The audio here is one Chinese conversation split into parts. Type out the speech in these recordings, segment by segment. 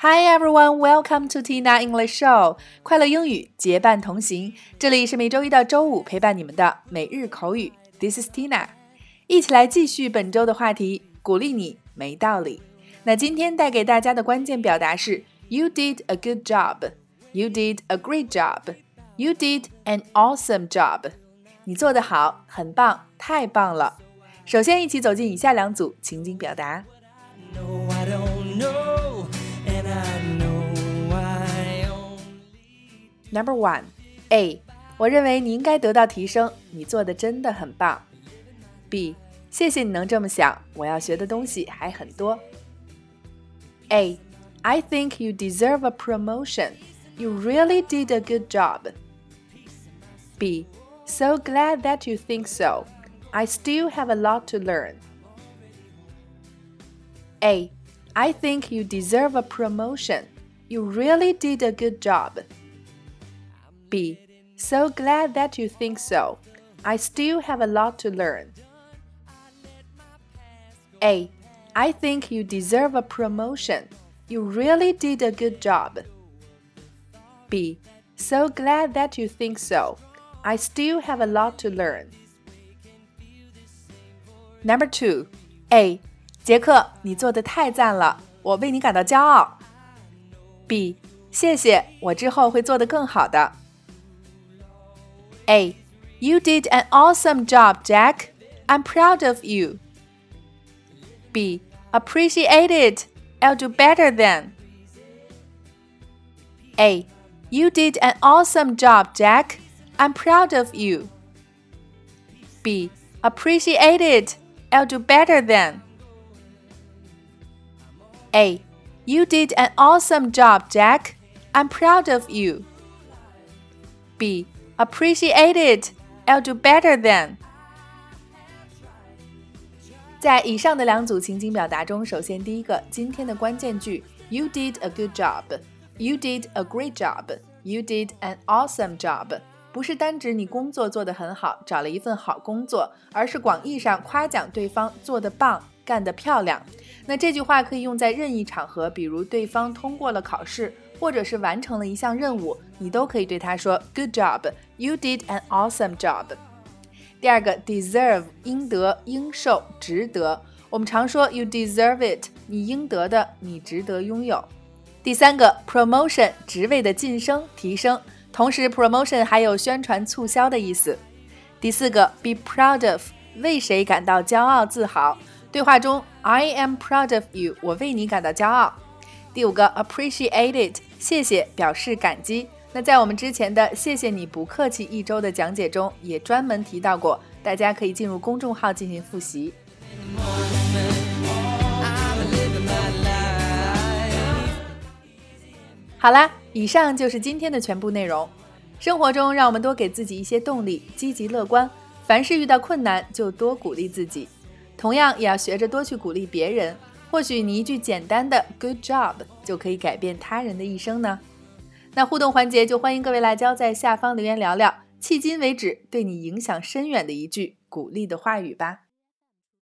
Hi everyone, welcome to Tina English Show。快乐英语结伴同行，这里是每周一到周五陪伴你们的每日口语。This is Tina，一起来继续本周的话题，鼓励你没道理。那今天带给大家的关键表达是 You did a good job, You did a great job, You did an awesome job。你做得好，很棒，太棒了。首先，一起走进以下两组情景表达。Number one, A，我认为你应该得到提升，你做的真的很棒。B，谢谢你能这么想，我要学的东西还很多。A, I think you deserve a promotion. You really did a good job. B, so glad that you think so. I still have a lot to learn. A. I think you deserve a promotion. You really did a good job. B. So glad that you think so. I still have a lot to learn. A. I think you deserve a promotion. You really did a good job. B. So glad that you think so. I still have a lot to learn. Number two, A. 杰克，你做的太赞了，我为你感到骄傲。B. 谢谢，我之后会做得更好的。 A. You did an awesome job, Jack. I'm proud of you. B. Appreciate it. I'll do better then. A. You did an awesome job, Jack. I'm proud of you. B. Appreciate it. I'll do better then. A. You did an awesome job, Jack. I'm proud of you. B. Appreciate it. I'll do better than. 在以上的两组情景表达中，首先第一个，今天的关键句：You did a good job. You did a great job. You did an awesome job. 不是单指你工作做得很好，找了一份好工作，而是广义上夸奖对方做得棒，干得漂亮。那这句话可以用在任意场合，比如对方通过了考试，或者是完成了一项任务，你都可以对他说 Good job, you did an awesome job。第二个，deserve 应得、应受、值得。我们常说 You deserve it，你应得的，你值得拥有。第三个，promotion 职位的晋升、提升。同时，promotion 还有宣传促销的意思。第四个，be proud of 为谁感到骄傲自豪。对话中，I am proud of you，我为你感到骄傲。第五个，appreciate it 谢谢，表示感激。那在我们之前的“谢谢你不客气”一周的讲解中，也专门提到过，大家可以进入公众号进行复习。好啦，以上就是今天的全部内容。生活中，让我们多给自己一些动力，积极乐观。凡是遇到困难，就多鼓励自己。同样，也要学着多去鼓励别人。或许你一句简单的 “good job” 就可以改变他人的一生呢。那互动环节就欢迎各位辣椒在下方留言聊聊，迄今为止对你影响深远的一句鼓励的话语吧。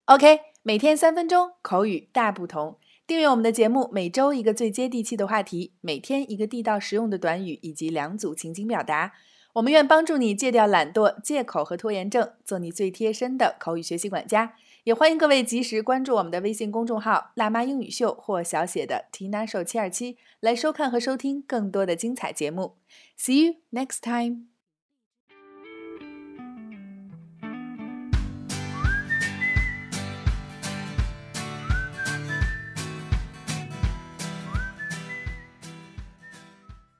OK，每天三分钟，口语大不同。订阅我们的节目，每周一个最接地气的话题，每天一个地道实用的短语，以及两组情景表达。我们愿帮助你戒掉懒惰、借口和拖延症，做你最贴身的口语学习管家。也欢迎各位及时关注我们的微信公众号“辣妈英语秀”或小写的 “Tina 手七二七”，来收看和收听更多的精彩节目。See you next time.